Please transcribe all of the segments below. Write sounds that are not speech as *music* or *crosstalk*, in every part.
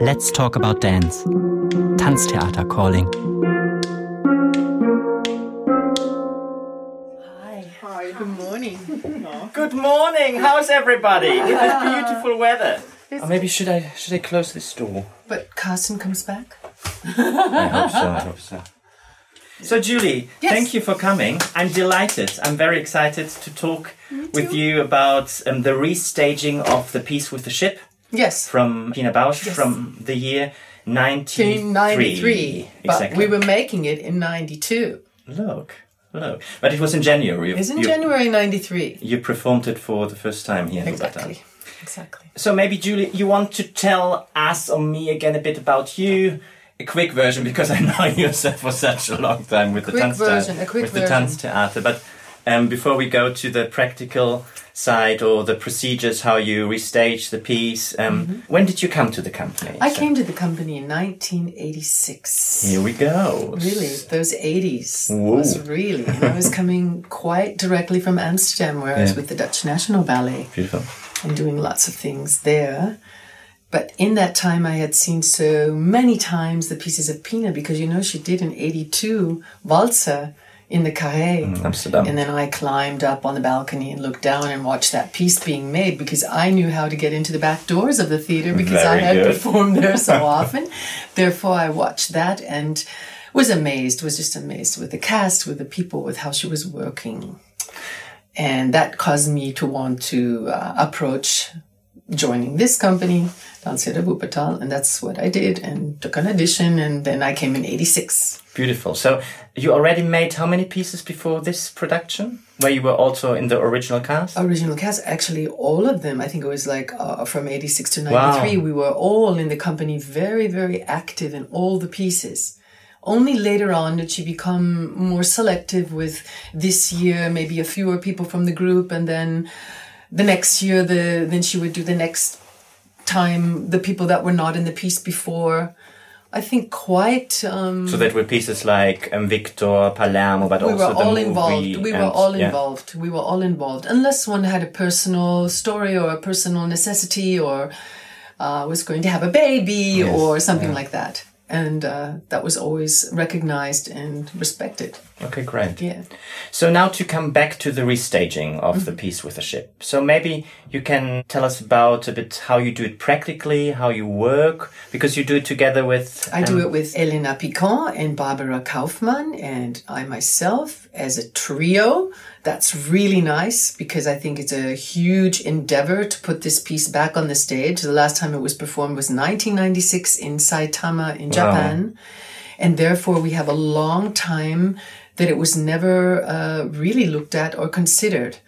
Let's talk about dance. Tanztheater calling. Hi. Hi, good morning. Good morning. How's everybody? With this beautiful weather. Or maybe should I should I close this door? But Carson comes back. I hope so. I hope so. So, Julie, Yes. thank you for coming. I'm delighted. I'm very excited to talk with you about um, the restaging of the piece with the ship Yes. from Pina Bausch Yes. from the year 93. In 93. But we were making it in 92. Look, look. But it was in January. It's in You- January 93. You performed it for the first time here in Exactly. Exactly. So maybe Julie, you want to tell us or me again a bit about you, a quick version because I know *laughs* you for such a long time with the Quick Tanztheater, version, a quick with the version. Tanztheater. But um, before we go to the practical side or the procedures, how you restage the piece, um, when did you come to the company? I So- came to the company in 1986. Here we go. Really, those 80s Whoa. was really. And I was coming quite directly from Amsterdam, where I was with the Dutch National Ballet. Beautiful. and doing lots of things there. But in that time, I had seen so many times the pieces of Pina because you know she did an 82 Walzer in the Carré. Amsterdam. And then I climbed up on the balcony and looked down and watched that piece being made because I knew how to get into the back doors of the theater because I had good. performed there so *laughs* often. Therefore, I watched that and was amazed, was just amazed with the cast, with the people, with how she was working. And that caused me to want to uh, approach joining this company, Tanztheater Wuppertal, and that's what I did and took an audition and then I came in 86. Beautiful. So you already made how many pieces before this production? Where you were also in the original cast? Original cast, actually all of them, I think it was like uh, from 86 to 93, Wow. we were all in the company very, very active in all the pieces. Only later on did she become more selective with this year, maybe a fewer people from the group, and then the next year, the then she would do the next time the people that were not in the piece before. I think quite. Um, So that were pieces like um, Viktor, Palermo, but we also were the all movie involved. We were all yeah. involved. We were all involved, unless one had a personal story or a personal necessity, or uh, was going to have a baby Yes, or something yeah. like that, and uh, that was always recognized and respected. Okay, great. Yeah. So now to come back to the restaging of Mm-hmm. the piece with the ship. So maybe you can tell us about a bit how you do it practically, how you work, because you do it together with. I do um, it with Elena Pikon and Barbara Kaufmann and I myself as a trio. That's really nice because I think it's a huge endeavor to put this piece back on the stage. The last time it was performed was 1996 in Saitama in Japan. And therefore we have a long time that it was never uh, really looked at or considered.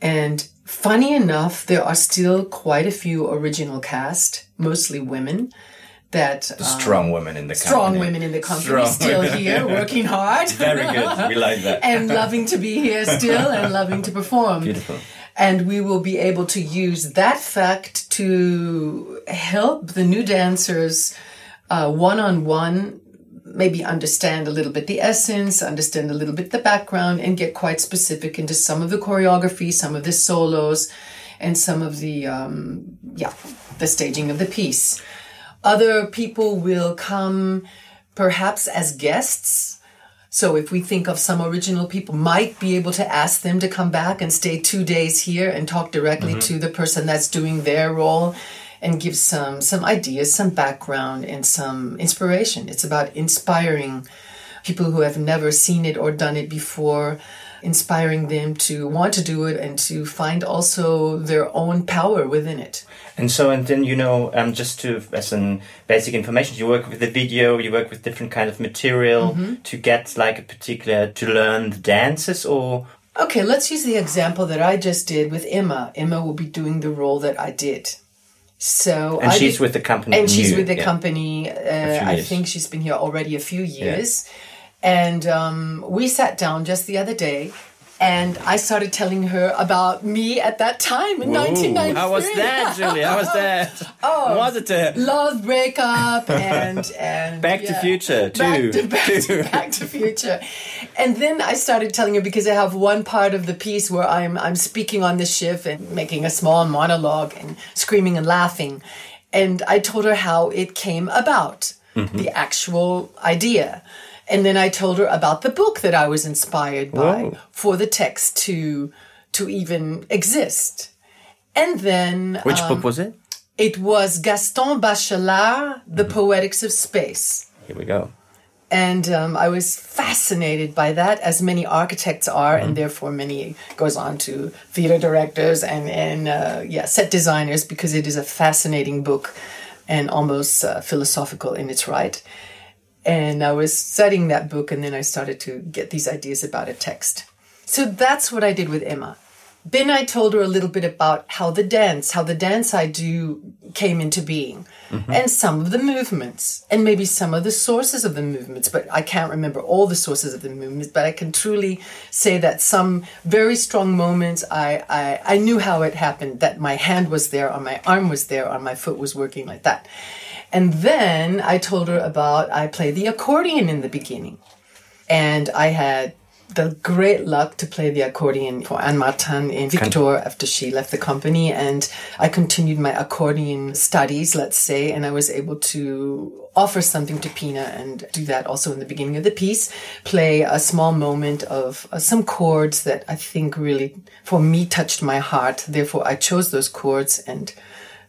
And funny enough, there are still quite a few original cast, mostly women, that um, Strong women in the strong company. women in the company Strong still women. here working hard *laughs* Very good. We like that. and loving to be here still and loving to perform Beautiful. and we will be able to use that fact to help the new dancers uh, one-on-one maybe understand a little bit the essence understand a little bit the background and get quite specific into some of the choreography some of the solos and some of the um, yeah the staging of the piece other people will come perhaps as guests. So if we think of some original people, might be able to ask them to come back and stay two days here and talk directly mm-hmm. to the person that's doing their role and give some some ideas, some background and some inspiration. It's about inspiring people who have never seen it or done it before, inspiring them to want to do it and to find also their own power within it. And so, and then you know, um, just to as an basic information, you work with the video, you work with different kind of material Mm-hmm. to get like a particular to learn the dances, or Okay, let's use the example that I just did with Emma. Emma will be doing the role that I did. So and I she's did- with the company, and she's new, with the yeah. company. Uh, I think she's been here already a few years. And um, we sat down just the other day, and I started telling her about me at that time in Ooh, 1993. How was that, *laughs* Julie? How was that? oh, was it a Love breakup and and Back to yeah. Future Back too? to, back, to, *laughs* back to Future, and then I started telling her because I have one part of the piece where I'm I'm speaking on the ship and making a small monologue and screaming and laughing, And I told her how it came about, the actual idea. And then I told her about the book that I was inspired by Whoa. for the text to to even exist. And then Which um, book was it? it was Gaston Bachelard, The Poetics of Space. Here we go. And um, I was fascinated by that, as many architects are, and therefore many goes on to theater directors and and uh, yeah, set designers because it is a fascinating book and almost uh, philosophical in its right. And I was studying that book, and then I started to get these ideas about a text. So that's what I did with Emma. Then I told her a little bit about how the dance, how the dance I do came into being, mm-hmm. and some of the movements, and maybe some of the sources of the movements. But I can't remember all the sources of the movements. But I can truly say that some very strong moments, I, I, I knew how it happened. That my hand was there, or my arm was there, or my foot was working like that. And then I told her about I played the accordion in the beginning. And I had the great luck to play the accordion for Anne Martin in Viktor after she left the company. And I continued my accordion studies, let's say, and I was able to offer something to Pina and do that also in the beginning of the piece, play a small moment of uh, some chords that I think really, for me, touched my heart. Therefore, I chose those chords and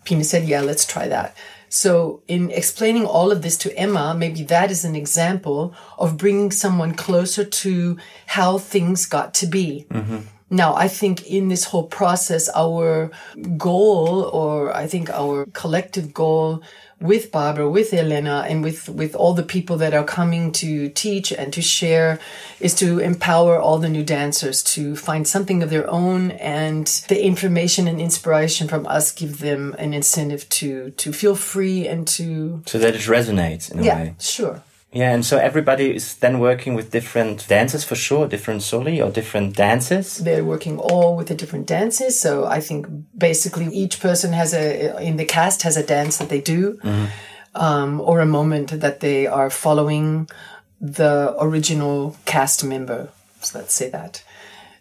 Pina said, yeah, let's try that. So in explaining all of this to Emma, maybe that is an example of bringing someone closer to how things got to be. Mm-hmm. Now, I think in this whole process, our goal, or I think our collective goal with Barbara, with Elena, and with, with all the people that are coming to teach and to share is to empower all the new dancers to find something of their own and the information and inspiration from us give them an incentive to, to feel free and to, So that it resonates in a yeah, way. sure. Yeah, and so everybody is then working with different dances for sure, different soli or different dances. they're working all with the different dances. So I think basically each person has a in the cast has a dance that they do, um, or a moment that they are following the original cast member. So let's say that.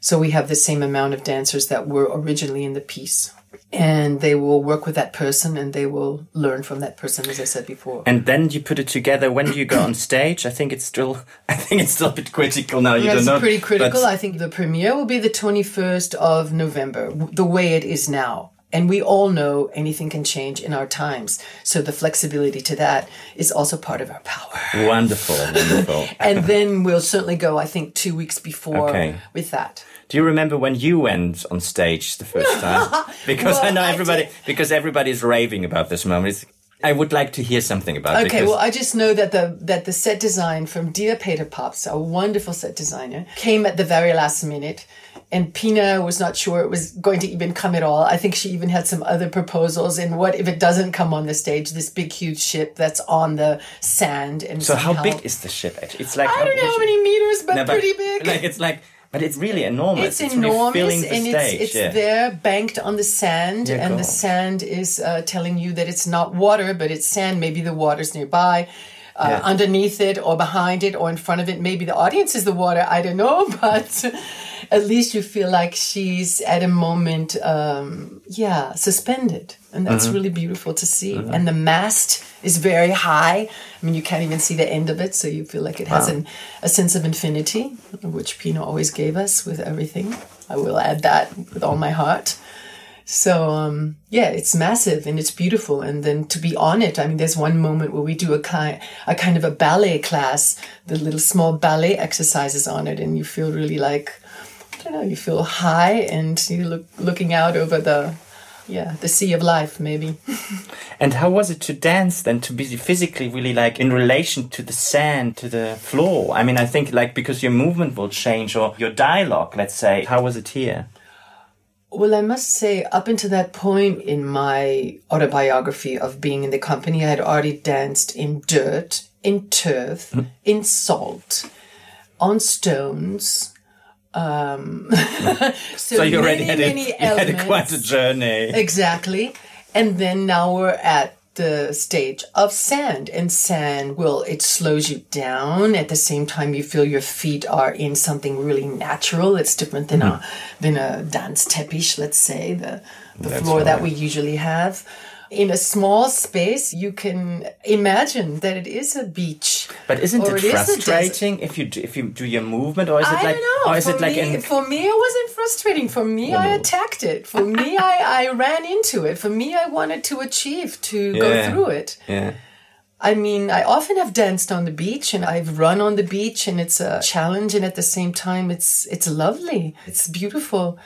So we have the same amount of dancers that were originally in the piece. And they will work with that person and they will learn from that person, as I said before. And then you put it together. When do you go on stage? I think it's still, *laughs* I think it's still a bit critical now. You That's don't know. pretty critical. I think the premiere will be the 21st of November, the way it is now. And we all know anything can change in our times. So the flexibility to that is also part of our power. Wonderful, *laughs* wonderful. And then we'll certainly go, I think, two weeks before Okay. with that. Do you remember when you went on stage the first time? *laughs* Because I know everybody, did- because everybody's raving about this moment. It's, I would like to hear something about it. Okay, well, I just know that the that the set design from Dia Peter Pabst, a wonderful set designer, came at the very last minute, and Pina was not sure it was going to even come at all. I think she even had some other proposals. And what if it doesn't come on the stage? This big, huge ship that's on the sand, and so how big is the ship? actually? It's like I don't know how many meters, but No, but, pretty big. Like it's like, but it's really enormous. it's, really enormous filling the and stage. it's, it's yeah. there banked on the sand Yeah, and the sand is uh, telling you that it's not water but it's sand maybe the water's nearby uh, Yeah. underneath it or behind it or in front of it maybe the audience is the water i don't know *laughs* but at least you feel like she's at a moment um, yeah suspended and that's Mm-hmm. really beautiful to see and the mast is very high i mean you can't even see the end of it so you feel like it has Wow. an, a sense of infinity which Pina always gave us with everything i will add that with all my heart so um, yeah, it's massive and it's beautiful. And then to be on it, I mean, there's one moment where we do a kind, a kind of a ballet class, the little small ballet exercises on it, and you feel really like, I don't know, you feel high and you look looking out over the, yeah, the sea of life, maybe. *laughs* And how was it to dance then to be physically really like in relation to the sand, to the floor? I mean, I think like because your movement will change or your dialogue, let's say. How was it here? Well, I must say, up until that point in my autobiography of being in the company, I had already danced in dirt, in turf, hmm. in salt, on stones. Um, *laughs* so, So you already many, had, many a, had a quite a journey. Exactly. And then now we're at the stage of sand and sand will it slows you down. At the same time you feel your feet are in something really natural. It's different than a than a dance tepish let's say the the That's floor that we usually have in a small space, you can imagine that it is a beach. But isn't it it is frustrating if you do, if you do your movement, or is it I like, know. or is for it like me, for me, it wasn't frustrating. For me, I attacked it. For me, *laughs* I, I ran into it. For me, I wanted to achieve, to go through it. yeah, I mean, I often have danced on the beach and I've run on the beach and it's a challenge and at the same time it's it's lovely. It's beautiful.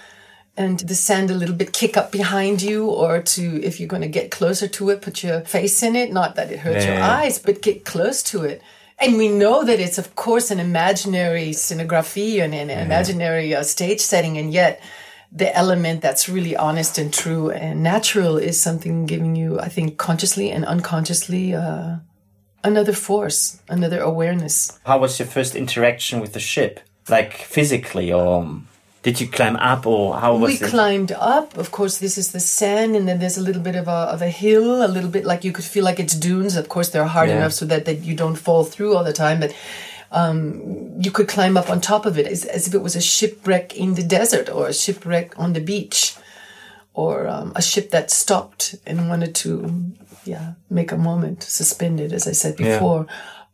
And the sand a little bit kick up behind you or to if you're going to get closer to it, put your face in it, not that it hurts your eyes, but get close to it. And we know that it's of course an imaginary scenography and an imaginary uh, stage setting and yet the element that's really honest and true and natural is something giving you, I think, consciously and unconsciously uh, another force, another awareness. how was your first interaction with the ship? Like physically, or did you climb up, or how was we it? climbed up. Of course, this is the sand, and then there's a little bit of a, of a hill, a little bit like you could feel like it's dunes. Of course, they're hard Yeah. enough so that, that you don't fall through all the time, but um, you could climb up on top of it as, as if it was a shipwreck in the desert or a shipwreck on the beach or um, a ship that stopped and wanted to, yeah, make a moment, suspended, as I said Yeah.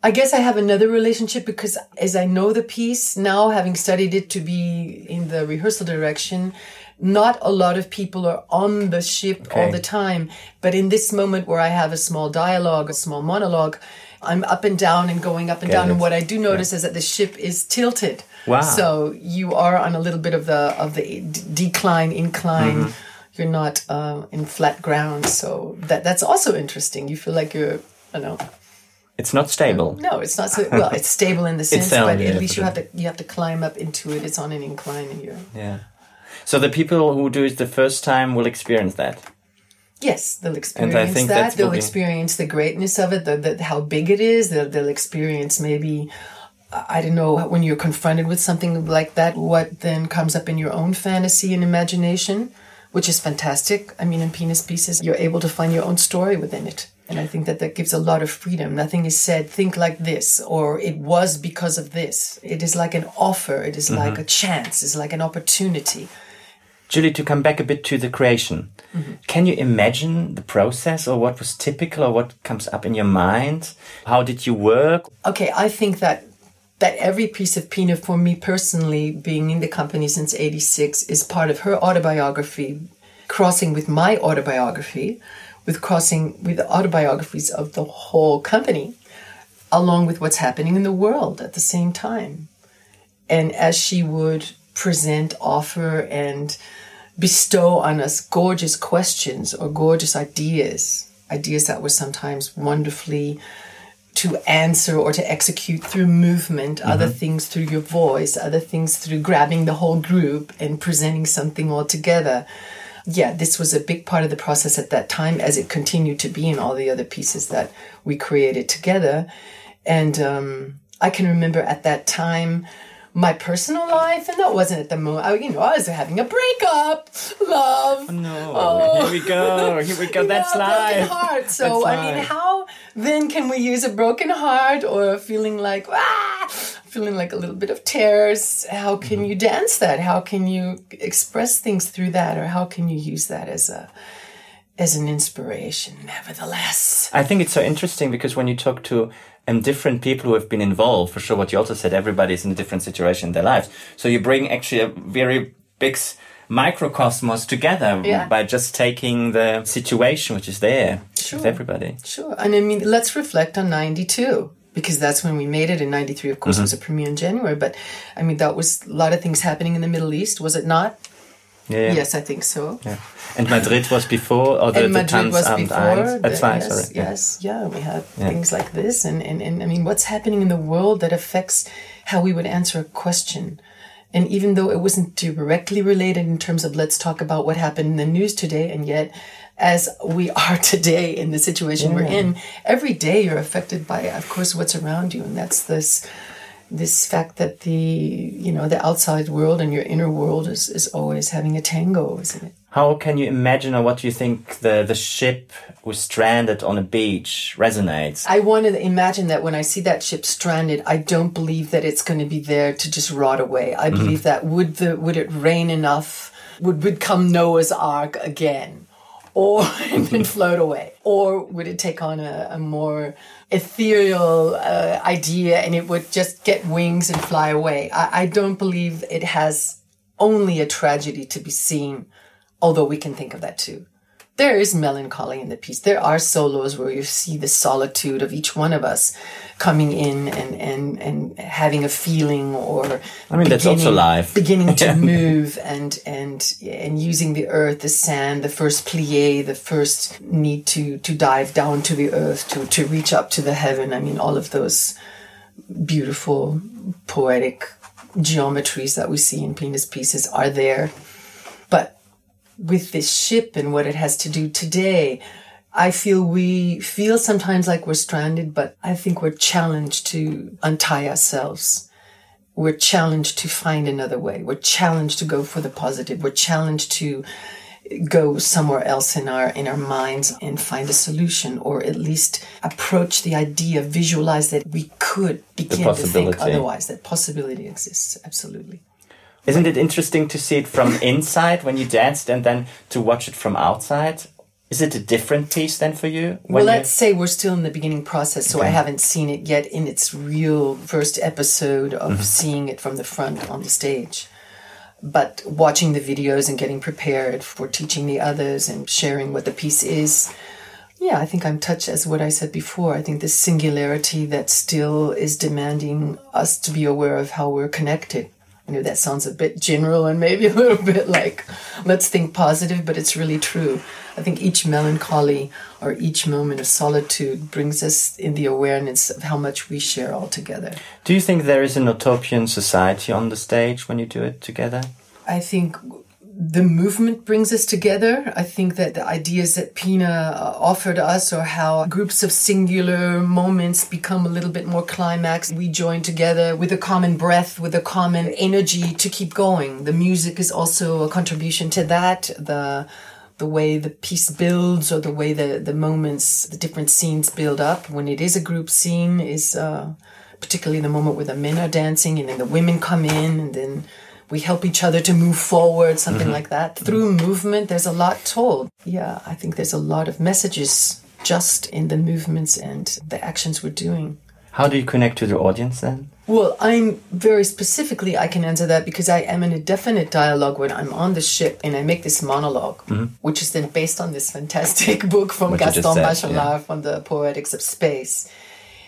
I guess I have another relationship because as I know the piece now, having studied it to be in the rehearsal direction, not a lot of people are on the ship all the time. But in this moment where I have a small dialogue, a small monologue, I'm up and down and going up and Get down. it. And what I do notice is that the ship is tilted. Wow. So you are on a little bit of the of the d- decline, incline. Mm-hmm. You're not uh, in flat ground. So that that's also interesting. You feel like you're, I don't know. It's not stable. No, it's not so well. It's stable in the *laughs* sense, but yeah, at least you have to you have to climb up into it. It's on an incline, and you're Yeah. So the people who do it the first time will experience that. Yes, they'll experience think that. They'll experience the greatness of it, the, the, how big it is. They'll, they'll experience maybe, I don't know, when you're confronted with something like that, what then comes up in your own fantasy and imagination, which is fantastic. I mean, in Pina's Pieces, you're able to find your own story within it. And I think that that gives a lot of freedom. Nothing is said, think like this, or it was because of this. It is like an offer. It is like a chance. It's like an opportunity. Julie, to come back a bit to the creation, Mm-hmm. can you imagine the process or what was typical or what comes up in your mind? How did you work? okay, I think that that every piece of Pina, for me personally, being in the company since '86, is part of her autobiography, crossing with my autobiography, with crossing with autobiographies of the whole company, along with what's happening in the world at the same time. And as she would present, offer, and bestow on us gorgeous questions or gorgeous ideas, ideas that were sometimes wonderfully to answer or to execute through movement, mm-hmm. other things through your voice, other things through grabbing the whole group and presenting something all together. Yeah, this was a big part of the process at that time, as it continued to be in all the other pieces that we created together. And um, I can remember at that time my personal life, and that wasn't at the moment. I, you know, I was having a breakup, love. No, here we go. Here we go. *laughs* That's broken life. heart. So That's I mean, life. how then can we use a broken heart or feeling like ah, feeling like a little bit of tears? How can Mm-hmm. you dance that? How can you express things through that, or how can you use that as a as an inspiration? Nevertheless, I think it's so interesting because when you talk to um, different people who have been involved, for sure, what you also said, everybody's in a different situation in their lives. So you bring actually a very big microcosmos together Yeah. by just taking the situation which is there Sure. with everybody. sure. And I mean, let's reflect on '92 because that's when we made it. In '93, of course, Mm-hmm. it was a premiere in January. But I mean, that was a lot of things happening in the Middle East, was it not? Yeah. Yes, I think so. Yeah. And Madrid was before, or the, and the Madrid was before. the- yes, sorry. Yeah. yes, yeah. We had things like this, and, and and I mean, what's happening in the world that affects how we would answer a question. And even though it wasn't directly related in terms of let's talk about what happened in the news today, and yet, as we are *laughs* today in the situation we're in, every day you're affected by, of course, what's around you, and that's this this fact that the you know the outside world and your inner world is, is always having a tango, isn't it? How can you imagine, or what do you think the, the ship was stranded on a beach resonates? I want to imagine that when I see that ship stranded, I don't believe that it's going to be there to just rot away. I mm-hmm. believe that would the would it rain enough, would would come Noah's Ark again, or *laughs* then float away? Or would it take on a, a more ethereal uh, idea and it would just get wings and fly away? I, I don't believe it has only a tragedy to be seen, although we can think of that too there is melancholy in the piece. There are solos where you see the solitude of each one of us coming in and, and, and having a feeling or I mean that's also life. Beginning to *laughs* move and and and using the earth, the sand, the first plie, the first need to to dive down to the earth, to to reach up to the heaven. I mean all of those beautiful poetic geometries that we see in Pina's pieces are there. With this ship and what it has to do today, I feel we feel sometimes like we're stranded, but I think we're challenged to untie ourselves. We're challenged to find another way. We're challenged to go for the positive. We're challenged to go somewhere else in our in our minds and find a solution or at least approach the idea visualize that we could begin to think otherwise that possibility exists absolutely isn't it interesting to see it from inside when you danced and then to watch it from outside? Is it a different piece then for you? Well, let's say we're still in the beginning process, so okay. I haven't seen it yet in its real first episode of mm-hmm. seeing it from the front on the stage. But watching the videos and getting prepared for teaching the others and sharing what the piece is, yeah, I think I'm touched as what I said before. I think this singularity that still is demanding us to be aware of how we're connected I know that sounds a bit general and maybe *laughs* a little bit like, let's think positive, but it's really true. I think each melancholy or each moment of solitude brings us in the awareness of how much we share all together. Do you think there is an utopian society on the stage when you do it together? I think the movement brings us together. I think that the ideas that Pina uh, offered us, or how groups of singular moments become a little bit more climax, we join together with a common breath, with a common energy to keep going. The music is also a contribution to that. The the way the piece builds, or the way the the moments, the different scenes build up. When it is a group scene, is uh, particularly the moment where the men are dancing and then the women come in, and then we help each other to move forward, something mm-hmm. like that. Through movement, there's a lot told. Yeah, I think there's a lot of messages just in the movements and the actions we're doing. How do you connect to the audience then? Well, I'm very specifically, I can answer that because I am in a definite dialogue when I'm on the ship and I make this monolog mm-hmm. which is then based on this fantastic *laughs* book from Gaston Bachelard yeah. from the Poetics of Space.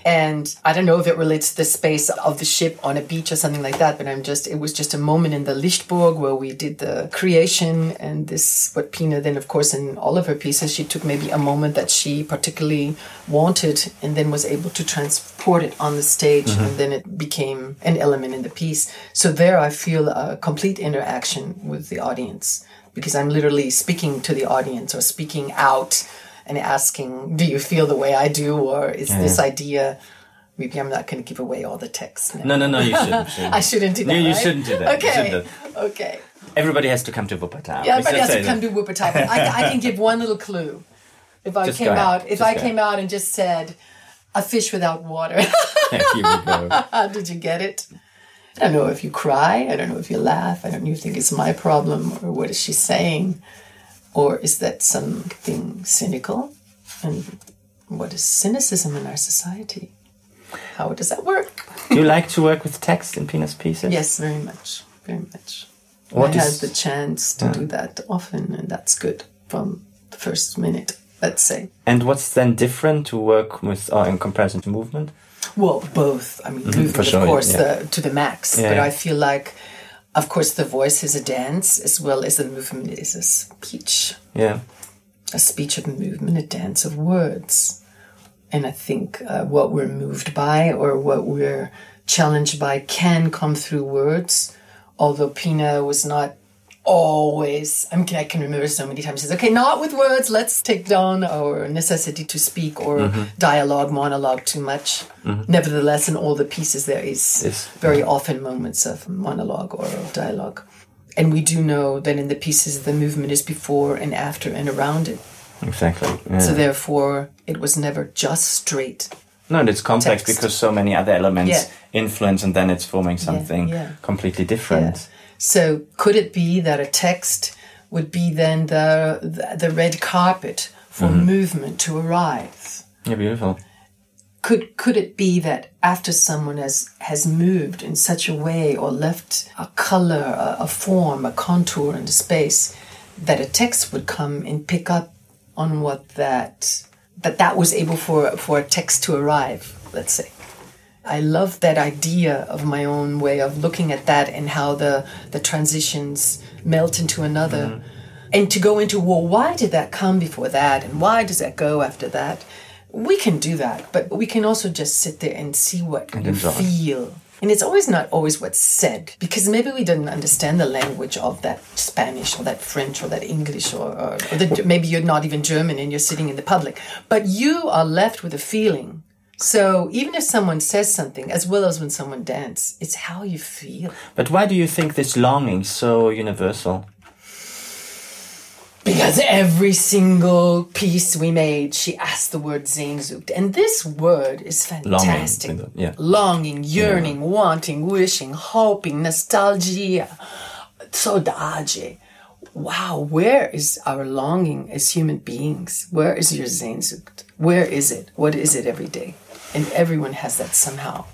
And I don't know if it relates to the space of the ship on a beach or something like that, but I'm just, it was just a moment in the Lichtburg where we did the creation and this, what Pina then, of course, in all of her pieces, she took maybe a moment that she particularly wanted and then was able to transport it on the stage mm-hmm. and then it became an element in the piece. So there I feel a complete interaction with the audience because I'm literally speaking to the audience or speaking out and asking, "Do you feel the way I do, or is yeah. this idea?" Maybe I'm not going to give away all the text. Now. No, no, no, you shouldn't. *laughs* shouldn't. I shouldn't do that. No, you right? shouldn't do that. Okay. Okay. Everybody has to come to Wuppertal. Yeah, everybody has to come to Wuppertal. I, I can give one little clue. If I just came out, if just I came out and just said, "A fish without water," *laughs* *laughs* did you get it? I don't know if you cry. I don't know if you laugh. I don't know if you think it's my problem or what is she saying. Or is that something cynical? And what is cynicism in our society? How does that work? Do you like to work with text in Pina's pieces? Yes, very much. Very much. What I is... had the chance to do that often, and that's good from the first minute, let's say. And what's then different to work with, uh, in comparison to movement? Well, both. I mean, mm-hmm, movement, sure, of course, yeah. the, to the max. Yeah, but yeah. I feel like of course, the voice is a dance as well as the movement is a speech. Yeah. A speech of movement, a dance of words. And I think uh, what we're moved by or what we're challenged by can come through words. Although Pina was not always I mean I can remember so many times says, okay, not with words, let's take down our necessity to speak or mm-hmm. dialogue, monologue too much. Mm-hmm. Nevertheless, in all the pieces there is yes. very often moments of monologue or of dialogue. And we do know that in the pieces the movement is before and after and around it. Exactly. Yeah. So therefore it was never just straight. No, it's complex text. because so many other elements yeah. influence and then it's forming something completely different. So could it be that a text would be then the the, red carpet for mm-hmm. movement to arrive. Yeah, beautiful. Could could it be that after someone has has moved in such a way or left a color, a, a form, a contour in the space, that a text would come and pick up on what that that that was able for for a text to arrive. Let's say. I love that idea of my own way of looking at that and how the the transitions melt into another. Mm-hmm. And to go into, well, why did that come before that? And why does that go after that? We can do that, but we can also just sit there and see what you enjoy. feel. And it's always not always what's said because maybe we didn't understand the language of that Spanish or that French or that English or, or, or the, maybe you're not even German and you're sitting in the public, but you are left with a feeling. So even if someone says something, as well as when someone dances, it's how you feel. But why do you think this longing so universal? Because every single piece we made, she asked the word Sehnsucht. And this word is fantastic. Longing, yeah. Longing, yearning, wanting, wishing, hoping, nostalgia, saudade. Wow, where is our longing as human beings? Where is your Sehnsucht? Where is it? What is it every day? And everyone has that somehow.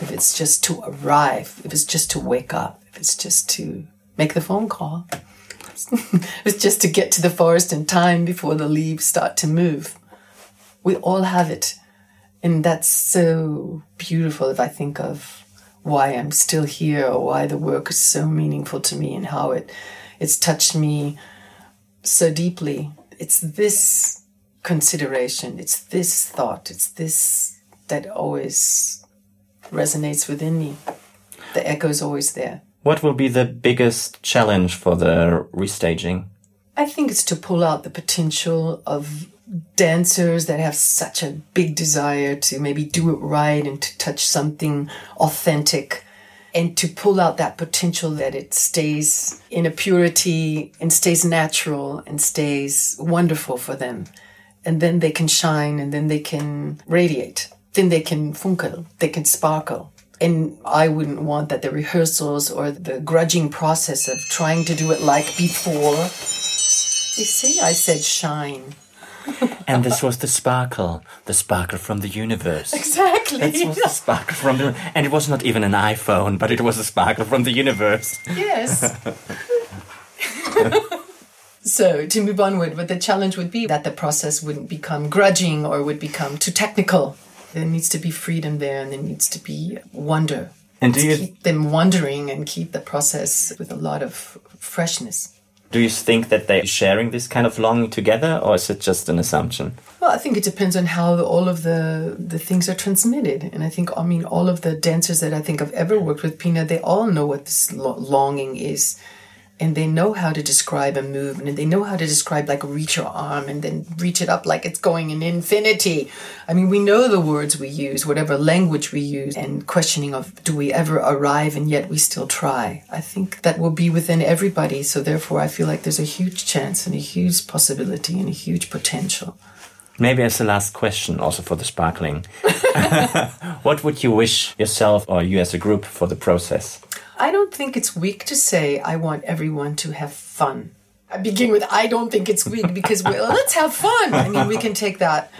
If it's just to arrive, if it's just to wake up, if it's just to make the phone call, *laughs* if it's just to get to the forest in time before the leaves start to move. We all have it. And that's so beautiful if I think of why I'm still here or why the work is so meaningful to me and how it it's touched me so deeply. It's this consideration, it's this thought, it's this that always resonates within me. The echo is always there. What will be the biggest challenge for the restaging? I think it's to pull out the potential of dancers that have such a big desire to maybe do it right and to touch something authentic and to pull out that potential that it stays in a purity and stays natural and stays wonderful for them. And then they can shine and then they can radiate. Then they can funkel, they can sparkle. And I wouldn't want that the rehearsals or the grudging process of trying to do it like before. You see, I said shine. *laughs* And this was the sparkle, the sparkle from the universe. Exactly. That was the sparkle from the, and it was not even an iPhone, but it was a sparkle from the universe. Yes. *laughs* *laughs* so to move onward, but the challenge would be that the process wouldn't become grudging or would become too technical. There needs to be freedom there, and there needs to be wonder. And do you keep them wondering and keep the process with a lot of freshness. do you think that they're sharing this kind of longing together, or is it just an assumption? Well, I think it depends on how all of the the things are transmitted, and I think I mean all of the dancers that I think I've ever worked with, Pina, they all know what this longing is, and they know how to describe a movement, and they know how to describe like reach your arm and then reach it up like it's going in infinity. I mean, we know the words we use, whatever language we use, and questioning of do we ever arrive, and yet we still try. I think that will be within everybody. So therefore, I feel like there's a huge chance and a huge possibility and a huge potential. Maybe as the last question, also for the sparkling. *laughs* what would you wish yourself or you as a group for the process? I don't think it's weak to say I want everyone to have fun. I begin with I don't think it's weak because let's have fun. I mean, we can take that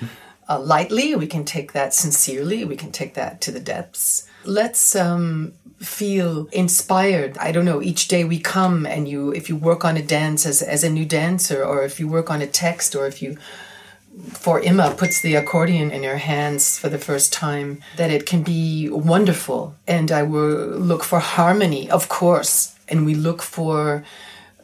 uh, lightly, we can take that sincerely, we can take that to the depths. Let's um, feel inspired. I don't know. Each day we come and you, if you work on a dance as as a new dancer, or if you work on a text, or if you for Emma puts the accordion in her hands for the first time, that it can be wonderful. And I will look for harmony, of course. And we look for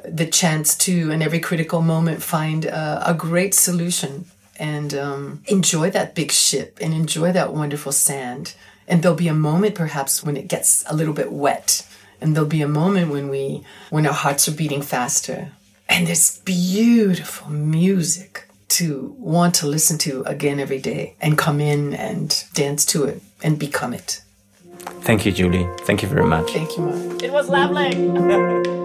the chance to, in every critical moment, find a, a great solution and um, enjoy that big ship and enjoy that wonderful sand. And there'll be a moment perhaps when it gets a little bit wet. And there'll be a moment when we, when our hearts are beating faster. And there's beautiful music to want to listen to again every day and come in and dance to it and become it. Thank you, Julie. Thank you very much. Thank you, Marc. It was lovely. *laughs*